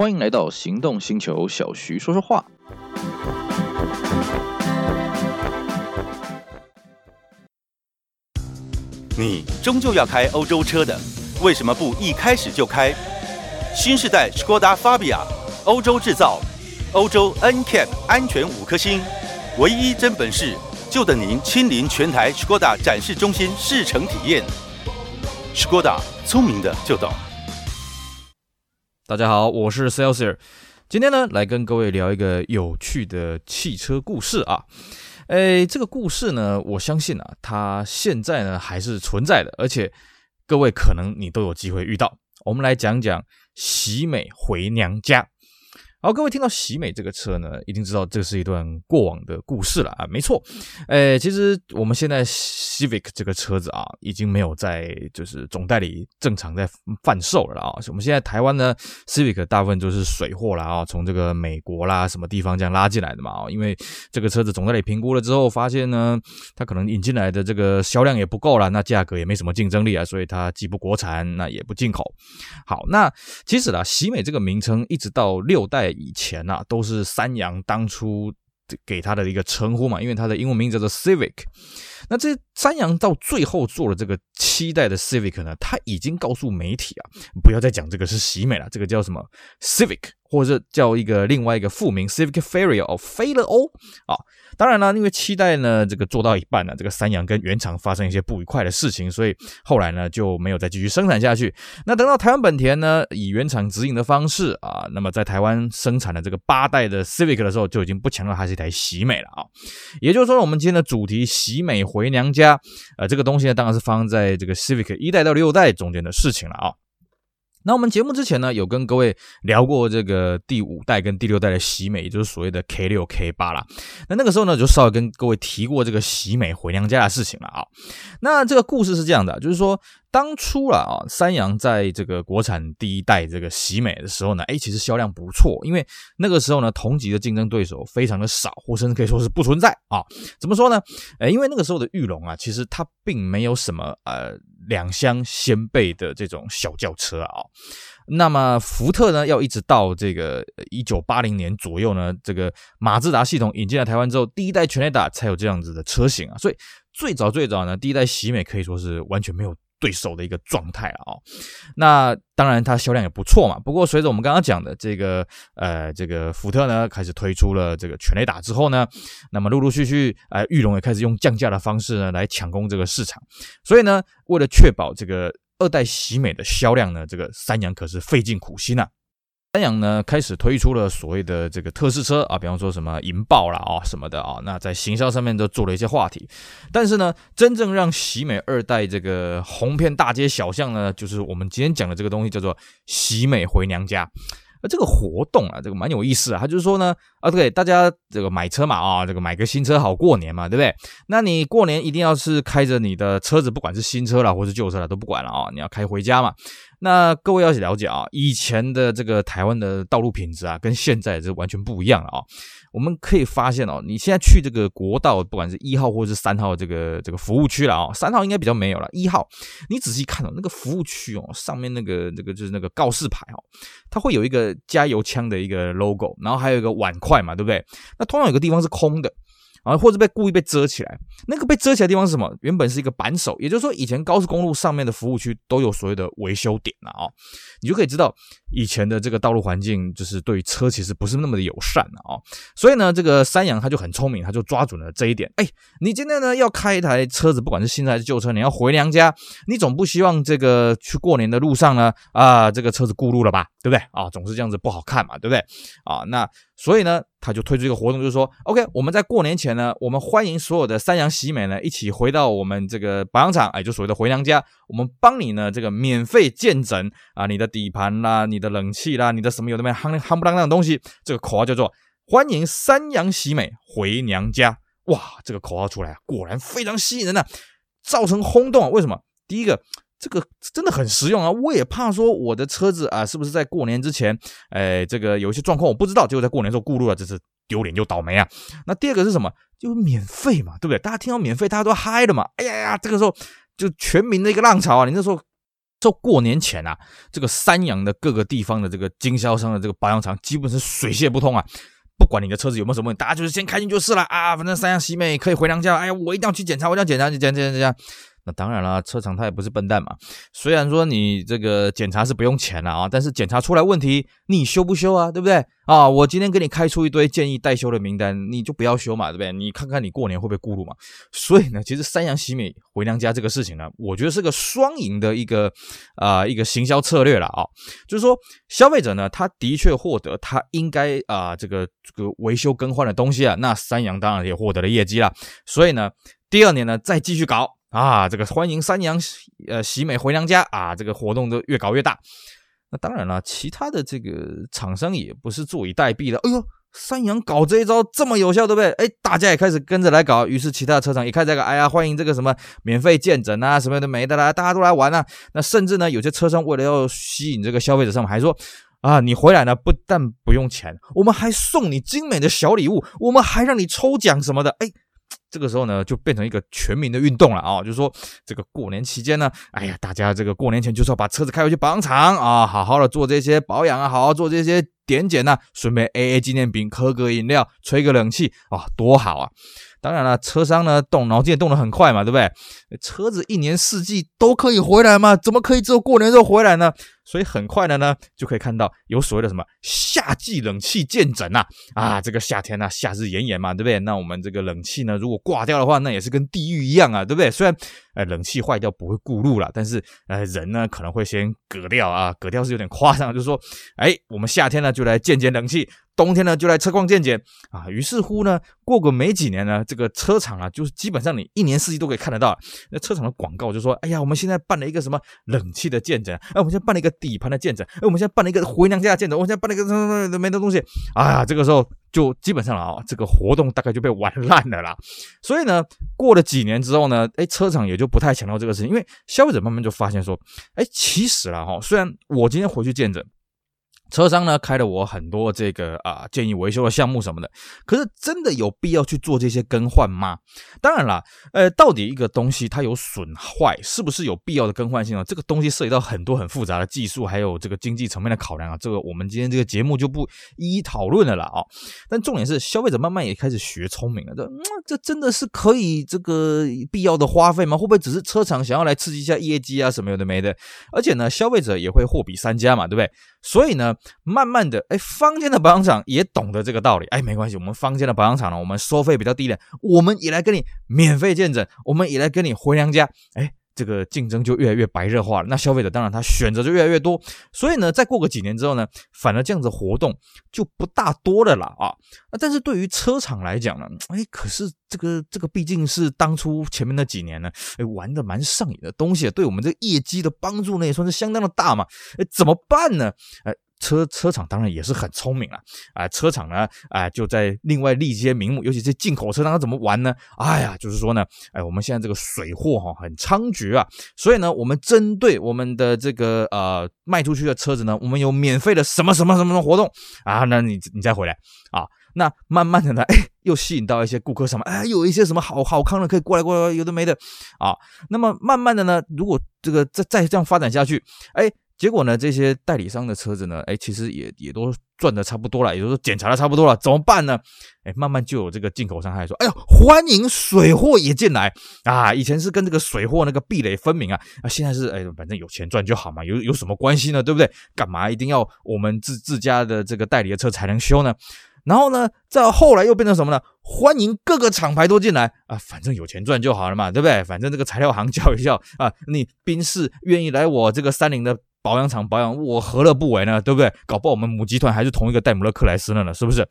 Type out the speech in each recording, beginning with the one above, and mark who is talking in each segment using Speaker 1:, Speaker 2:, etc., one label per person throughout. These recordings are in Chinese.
Speaker 1: 欢迎来到行动星球，小徐说说话。
Speaker 2: 你终究要开欧洲车的，为什么不一开始就开新世代 Skoda Fabia？欧洲制造，欧洲 NCAP 安全五颗星，唯一真本事，就等您亲临全台 Skoda 展示中心试乘体验。Skoda，聪明的就懂。
Speaker 3: 大家好，我是 Celsius，今天呢来跟各位聊一个有趣的汽车故事啊。诶，这个故事呢，我相信啊，它现在呢还是存在的，而且各位可能你都有机会遇到。我们来讲讲喜美回娘家。好，各位听到喜美这个车呢，一定知道这是一段过往的故事了啊。没错，诶，其实我们现在 Civic 这个车子啊，已经没有在就是总代理正常在贩售了啊。我们现在台湾呢，Civic 大部分都是水货啦啊，从这个美国啦什么地方这样拉进来的嘛啊。因为这个车子总代理评估了之后，发现呢，它可能引进来的这个销量也不够了，那价格也没什么竞争力啊，所以它既不国产，那也不进口。好，那其实啦，喜美这个名称一直到六代。以前呐、啊，都是三羊当初给他的一个称呼嘛，因为他的英文名字叫做 Civic。那这三羊到最后做了这个期待的 Civic 呢，他已经告诉媒体啊，不要再讲这个是喜美了，这个叫什么 Civic，或者叫一个另外一个副名 Civic Faria 哦，飞了哦啊。当然了，因为七代呢，这个做到一半呢，这个三阳跟原厂发生一些不愉快的事情，所以后来呢就没有再继续生产下去。那等到台湾本田呢，以原厂直营的方式啊，那么在台湾生产的这个八代的 Civic 的时候，就已经不强调它是一台喜美了啊。也就是说，我们今天的主题喜美回娘家，呃，这个东西呢，当然是放在这个 Civic 一代到六代中间的事情了啊。那我们节目之前呢，有跟各位聊过这个第五代跟第六代的喜美，也就是所谓的 K 六 K 八啦。那那个时候呢，就稍微跟各位提过这个喜美回娘家的事情了啊。那这个故事是这样的，就是说。当初了啊，三洋在这个国产第一代这个喜美的时候呢，哎，其实销量不错，因为那个时候呢，同级的竞争对手非常的少，或甚至可以说是不存在啊。怎么说呢？哎，因为那个时候的玉龙啊，其实它并没有什么呃两厢掀背的这种小轿车啊。那么福特呢，要一直到这个一九八零年左右呢，这个马自达系统引进来台湾之后，第一代全雷达才有这样子的车型啊。所以最早最早呢，第一代喜美可以说是完全没有。对手的一个状态啊，那当然它销量也不错嘛。不过随着我们刚刚讲的这个呃这个福特呢开始推出了这个全雷达之后呢，那么陆陆续续呃裕隆也开始用降价的方式呢来抢攻这个市场。所以呢，为了确保这个二代喜美的销量呢，这个三洋可是费尽苦心呐、三阳呢开始推出了所谓的这个特试车啊，比方说什么银豹啦啊什么的啊，那在行销上面都做了一些话题。但是呢，真正让喜美二代这个红遍大街小巷呢，就是我们今天讲的这个东西，叫做喜美回娘家。而这个活动啊，这个蛮有意思啊。他就是说呢，啊对，大家这个买车嘛啊，这个买个新车好过年嘛，对不对？那你过年一定要是开着你的车子，不管是新车啦或是旧车啦，都不管了啊，你要开回家嘛。那各位要了解啊，以前的这个台湾的道路品质啊，跟现在是完全不一样了啊。我们可以发现哦，你现在去这个国道，不管是一号或者是三号这个这个服务区了啊，三号应该比较没有了，一号你仔细看哦，那个服务区哦，上面那个那个就是那个告示牌哦，它会有一个加油枪的一个 logo，然后还有一个碗筷嘛，对不对？那通常有个地方是空的。啊，或者被故意被遮起来，那个被遮起来的地方是什么？原本是一个扳手，也就是说，以前高速公路上面的服务区都有所谓的维修点了啊，你就可以知道以前的这个道路环境就是对于车其实不是那么的友善了啊。所以呢，这个山羊他就很聪明，他就抓准了这一点。哎，你今天呢要开一台车子，不管是新车还是旧车，你要回娘家，你总不希望这个去过年的路上呢啊，这个车子顾路了吧，对不对啊？总是这样子不好看嘛，对不对啊？那。所以呢，他就推出一个活动，就是说，OK，我们在过年前呢，我们欢迎所有的三阳喜美呢一起回到我们这个保养厂，哎，就所谓的回娘家，我们帮你呢这个免费见诊啊，你的底盘啦，你的冷气啦，你的什么有的没夯夯不啷当的东西，这个口号叫做欢迎三阳喜美回娘家。哇，这个口号出来啊，果然非常吸引人呐、造成轰动啊。为什么？第一个。这个真的很实用啊！我也怕说我的车子啊，是不是在过年之前，哎，这个有一些状况我不知道，结果在过年时候过路了，这是丢脸又倒霉啊！那第二个是什么？就免费嘛，对不对？大家听到免费，大家都嗨了嘛！哎呀呀，这个时候就全民的一个浪潮啊！你那时候就过年前啊，这个三阳的各个地方的这个经销商的这个保养厂，基本是水泄不通啊。不管你的车子有没有什么问题，大家就是先开心就是了啊。反正三阳喜美可以回娘家，哎呀，我一定要去检查，我一定要检查，检检检查。那当然了，车厂他也不是笨蛋嘛。虽然说你这个检查是不用钱了啊，但是检查出来问题，你修不修啊？对不对啊？我今天给你开出一堆建议待修的名单，你就不要修嘛，对不对？你看看你过年会不会顾路嘛？所以呢，其实三阳喜美回娘家这个事情呢，我觉得是个双赢的一个啊、一个行销策略了啊。就是说，消费者呢，他的确获得他应该啊、这个这个维修更换的东西啊，那三阳当然也获得了业绩了。所以呢，第二年呢，再继续搞。啊，这个欢迎三阳呃喜美回娘家啊，这个活动都越搞越大。那当然了，其他的这个厂商也不是坐以待毙的。哎呦，三阳搞这一招这么有效，对不对？哎，大家也开始跟着来搞。于是其他的车厂也开始搞。哎呀，欢迎这个什么免费见诊啊，什么的没的啦，大家都来玩啊。那甚至呢，有些车商为了要吸引这个消费者上，上还说啊，你回来呢不但不用钱，我们还送你精美的小礼物，我们还让你抽奖什么的。哎。这个时候呢，就变成一个全民的运动了啊！就是说，这个过年期间呢，哎呀，大家这个过年前就是要把车子开回去保养厂啊，好好的做这些保养啊，好好做这些点检呐，顺便 AA 纪念品，喝个饮料，吹个冷气啊，多好啊！当然了，车商呢动脑筋也动得很快嘛，对不对？车子一年四季都可以回来嘛，怎么可以只有过年时候回来呢？所以很快的呢，就可以看到有所谓的什么夏季冷气见诊呐，啊，这个夏天呢，夏日炎炎嘛，对不对？那我们这个冷气呢，如果挂掉的话，那也是跟地狱一样啊，对不对？虽然呃冷气坏掉不会顾路了，但是呃人呢可能会先嗝掉啊，嗝掉是有点夸张，就是说，哎，我们夏天呢就来见见冷气。冬天呢，就来车况见检啊。于是乎呢，过个没几年呢，这个车厂啊，就是基本上你一年四季都可以看得到。那车厂的广告就说：“哎呀，我们现在办了一个什么冷气的见诊，哎，我们现在办了一个底盘的见诊，哎，我们现在办了一个回娘家的见诊，我们现在办了一个什么什么没的东西。”哎呀，这个时候就基本上了啊，这个活动大概就被玩烂了啦。所以呢，过了几年之后呢，哎，车厂也就不太强调这个事情，因为消费者慢慢就发现说：“哎，其实了哈，虽然我今天回去见诊。”车商呢开了我很多这个啊建议维修的项目什么的，可是真的有必要去做这些更换吗？当然啦，呃，到底一个东西它有损坏，是不是有必要的更换性呢？这个东西涉及到很多很复杂的技术，还有这个经济层面的考量啊。这个我们今天这个节目就不一一讨论了啦啊。但重点是，消费者慢慢也开始学聪明了，这这真的是可以这个必要的花费吗？会不会只是车厂想要来刺激一下业绩啊什么有的没的？而且呢，消费者也会货比三家嘛，对不对？所以呢，慢慢的，哎，坊间的保养厂也懂得这个道理，哎，没关系，我们坊间的保养厂呢，我们收费比较低廉，我们也来跟你免费见诊，我们也来跟你回娘家，哎。这个竞争就越来越白热化了，那消费者当然他选择就越来越多，所以呢，再过个几年之后呢，反而这样子活动就不大多了啦啊。那但是对于车厂来讲呢，哎，可是这个这个毕竟是当初前面那几年呢，哎，玩的蛮上瘾的东西，对我们这个业绩的帮助呢也算是相当的大嘛，哎，怎么办呢？哎。车车厂当然也是很聪明了啊！车厂呢，啊，就在另外立一些名目，尤其是进口车，它怎么玩呢？哎呀，就是说呢，哎，我们现在这个水货哈很猖獗啊，所以呢，我们针对我们的这个呃卖出去的车子呢，我们有免费的什么什么什么的活动啊，那你你再回来啊，那慢慢的呢，哎，又吸引到一些顾客什么，哎，有一些什么好好康的可以过来过来，有的没的啊，那么慢慢的呢，如果这个再再这样发展下去，哎。结果呢，这些代理商的车子呢，哎，其实也也都赚的差不多了，也就是检查的差不多了，怎么办呢？哎，慢慢就有这个进口商还说，哎呦，欢迎水货也进来啊！以前是跟这个水货那个壁垒分明啊，啊，现在是哎，反正有钱赚就好嘛，有有什么关系呢？对不对？干嘛一定要我们自自家的这个代理的车才能修呢？然后呢，再后来又变成什么呢？欢迎各个厂牌都进来啊，反正有钱赚就好了嘛，对不对？反正这个材料行叫一叫啊，你宾士愿意来我这个三菱的。保养厂保养，我何乐不为呢？对不对？搞不好我们母集团还是同一个戴姆勒克莱斯勒呢，是不是？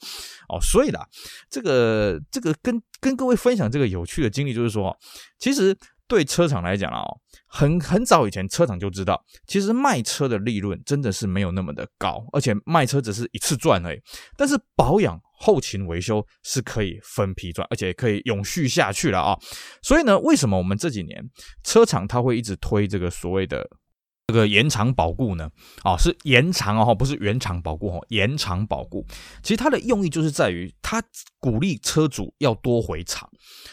Speaker 3: 哦，所以啦，这个这个跟跟各位分享这个有趣的经历，就是说，其实对车厂来讲啊，很很早以前车厂就知道，其实卖车的利润真的是没有那么的高，而且卖车只是一次赚而已。但是保养后勤维修是可以分批赚，而且可以永续下去了啊。所以呢，为什么我们这几年车厂它会一直推这个所谓的这个延长保固呢，啊，是延长哦，不是原厂保固哦，延长保固。其实它的用意就是在于，它鼓励车主要多回厂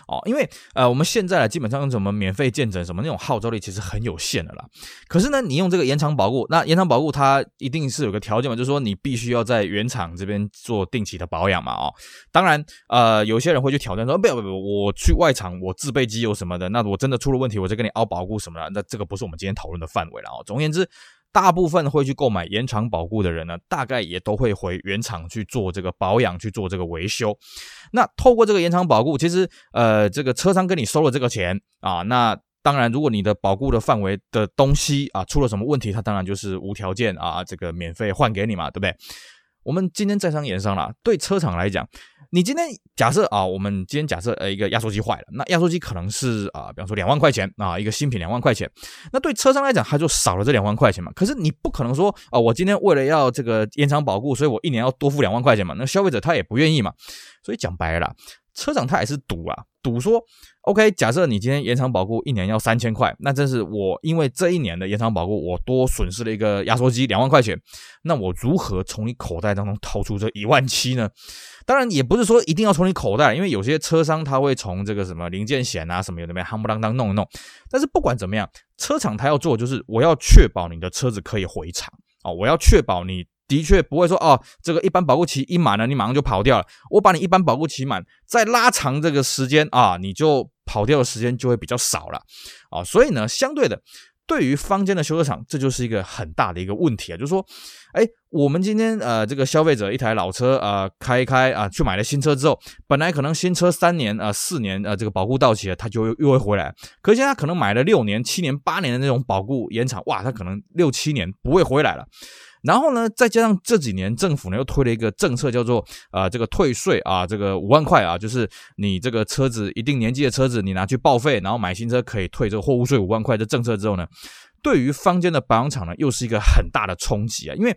Speaker 3: 哦，因为呃，我们现在基本上用什么免费见证什么那种号召力其实很有限的啦。可是呢，你用这个延长保固，那延长保固它一定是有个条件嘛，就是说你必须要在原厂这边做定期的保养嘛，哦，当然，呃，有些人会去挑战说，不要不要，我去外厂我自备机油什么的，那我真的出了问题，我再跟你凹保固什么的，那这个不是我们今天讨论的范围了哦。总而言之，大部分会去购买延长保固的人呢，大概也都会回原厂去做这个保养，去做这个维修。那透过这个延长保固，其实呃，这个车商跟你收了这个钱啊，那当然，如果你的保固的范围的东西啊出了什么问题，他当然就是无条件啊，这个免费换给你嘛，对不对？我们今天在商言商啦，对车厂来讲。你今天假设啊，我们今天假设呃一个压缩机坏了，那压缩机可能是啊，比方说两万块钱啊，一个新品两万块钱，那对车商来讲，他就少了这两万块钱嘛。可是你不可能说啊，我今天为了要这个延长保固，所以我一年要多付两万块钱嘛。那消费者他也不愿意嘛。所以讲白了，车厂他也是赌啊，赌说。OK，假设你今天延长保固一年要三千块，那这是我因为这一年的延长保固，我多损失了一个压缩机两万块钱，那我如何从你口袋当中掏出这一万七呢？当然也不是说一定要从你口袋，因为有些车商他会从这个什么零件险啊什么有的没夯不啷当弄一弄，但是不管怎么样，车厂他要做就是我要确保你的车子可以回厂啊，我要确保你。的确不会说哦，这个一般保固期一满了，你马上就跑掉了。我把你一般保固期满，再拉长这个时间啊，你就跑掉的时间就会比较少了啊。所以呢，相对的，对于坊间的修车厂，这就是一个很大的一个问题啊，就是说，哎，我们今天呃，这个消费者一台老车啊、开一开啊，去买了新车之后，本来可能新车三年啊、四年啊、呃，这个保固到期了，他就又会回来。可是现在可能买了六年、七年、八年的那种保固延长，哇，他可能六七年不会回来了。然后呢，再加上这几年政府呢又推了一个政策，叫做啊、这个退税啊，这个五万块啊，就是你这个车子一定年纪的车子，你拿去报废，然后买新车可以退这个货物税五万块的政策之后呢，对于坊间的保养厂呢又是一个很大的冲击啊，因为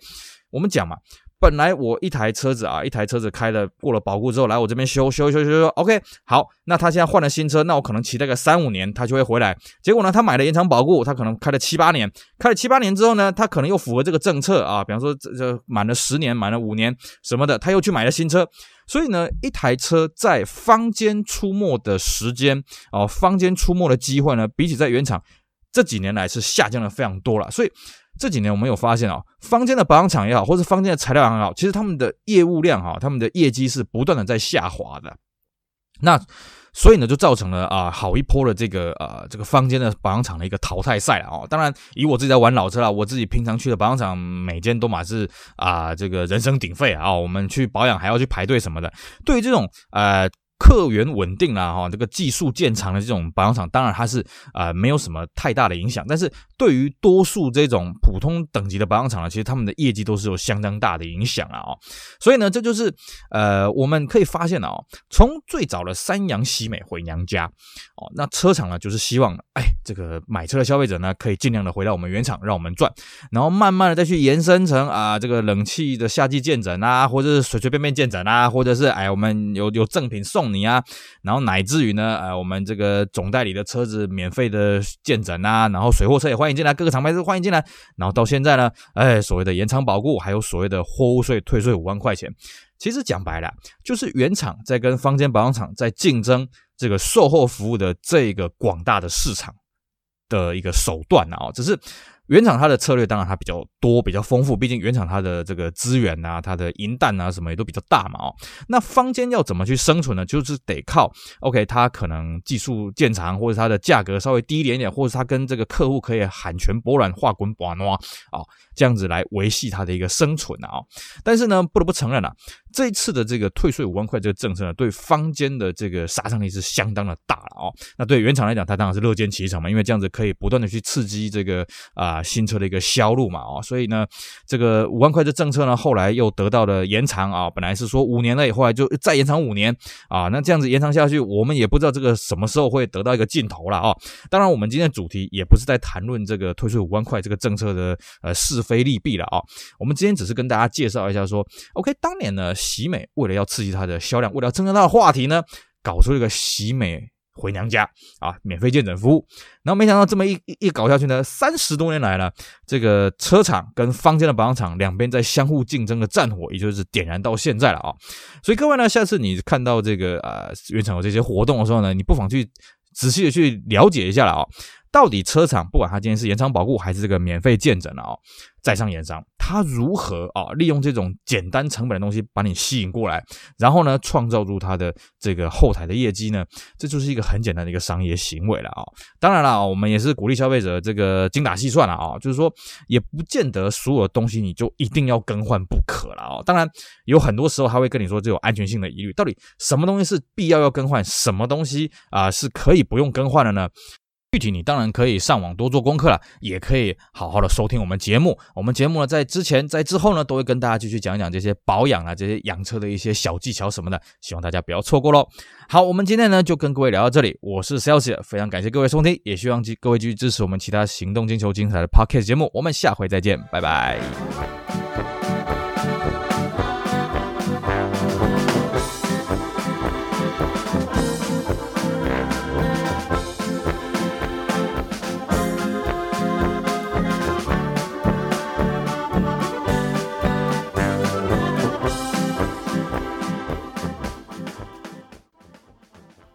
Speaker 3: 我们讲嘛。本来我一台车子啊，一台车子开了过了保固之后来我这边修修修修修，OK，好，那他现在换了新车，那我可能骑那个三五年他就会回来。结果呢，他买了延长保固，他可能开了七八年，开了七八年之后呢，他可能又符合这个政策啊，比方说这这满了十年，满了五年什么的，他又去买了新车。所以呢，一台车在坊间出没的时间啊，坊间出没的机会呢，比起在原厂这几年来是下降了非常多了。所以。这几年我们有发现啊，坊间的保养厂也好，或是坊间的材料也好，其实他们的业务量哈，他们的业绩是不断的在下滑的。那所以呢，就造成了啊，好一波的这个呃这个坊间的保养厂的一个淘汰赛了啊。当然，以我自己在玩老车啦，我自己平常去的保养厂，每间都满是啊这个人声鼎沸啊，我们去保养还要去排队什么的。对于这种呃。客源稳定啦，哈，这个技术见长的这种保养厂，当然它是、呃、没有什么太大的影响。但是对于多数这种普通等级的保养厂呢，其实他们的业绩都是有相当大的影响啊。哦，所以呢，这就是呃我们可以发现哦，从最早的三阳西美回娘家哦，那车厂呢就是希望哎这个买车的消费者呢可以尽量的回到我们原厂让我们赚，然后慢慢的再去延伸成啊这个冷气的夏季建诊啊，或者是随随便便建诊啊，或者是哎我们有有赠品送。你啊，然后乃至于呢，呃，我们这个总代理的车子免费的见诊啊，然后水货车也欢迎进来，各个厂牌都欢迎进来，然后到现在呢，哎，所谓的延长保固，还有所谓的货物税退税五万块钱，其实讲白了，就是原厂在跟坊间保养厂在竞争这个售后服务的这个广大的市场的一个手段啊，只是。原厂它的策略当然它比较多，比较丰富，毕竟原厂它的这个资源啊，它的银弹啊什么也都比较大嘛哦。那坊间要怎么去生存呢？就是得靠 OK，它可能技术见长，或者它的价格稍微低一点点，或者它跟这个客户可以喊拳博览、话滚把诺啊，这样子来维系它的一个生存啊。但是呢，不得不承认啊，这一次的这个退税五万块这个政策呢，对坊间的这个杀伤力是相当的大了哦。那对原厂来讲，它当然是乐见其成嘛，因为这样子可以不断的去刺激这个啊。新车的一个销路嘛，哦，所以呢，这个五万块的政策呢，后来又得到了延长啊，本来是说五年了，后来就再延长五年啊，那这样子延长下去，我们也不知道这个什么时候会得到一个尽头了啊。当然，我们今天的主题也不是在谈论这个退税五万块这个政策的呃是非利弊了啊，我们今天只是跟大家介绍一下说，OK，当年呢，喜美为了要刺激它的销量，为了要增加它的话题呢，搞出一个喜美回娘家啊，免费见诊服务。然后没想到这么一一,搞下去呢，三十多年来了，这个车厂跟坊间的保养厂两边在相互竞争的战火，也就是点燃到现在了啊。所以各位呢，下次你看到这个呃原厂有这些活动的时候呢，你不妨去仔细的去了解一下了啊。到底车厂不管他今天是延长保固还是这个免费见诊啊，在商言商，他如何啊利用这种简单成本的东西把你吸引过来，然后呢创造出他的这个后台的业绩呢？这就是一个很简单的一个商业行为了啊。当然了，我们也是鼓励消费者这个精打细算了啊，就是说也不见得所有的东西你就一定要更换不可了啊。当然有很多时候他会跟你说这有安全性的疑虑，到底什么东西是必要要更换，什么东西啊是可以不用更换的呢？具体你当然可以上网多做功课了，也可以好好的收听我们节目。我们节目呢，在之前在之后呢，都会跟大家继续讲一讲这些保养啊，这些养车的一些小技巧什么的，希望大家不要错过喽。好，我们今天呢就跟各位聊到这里，我是 Celsius，非常感谢各位收听，也希望各位继续支持我们其他行动星球精彩的 Podcast 节目。我们下回再见，拜拜。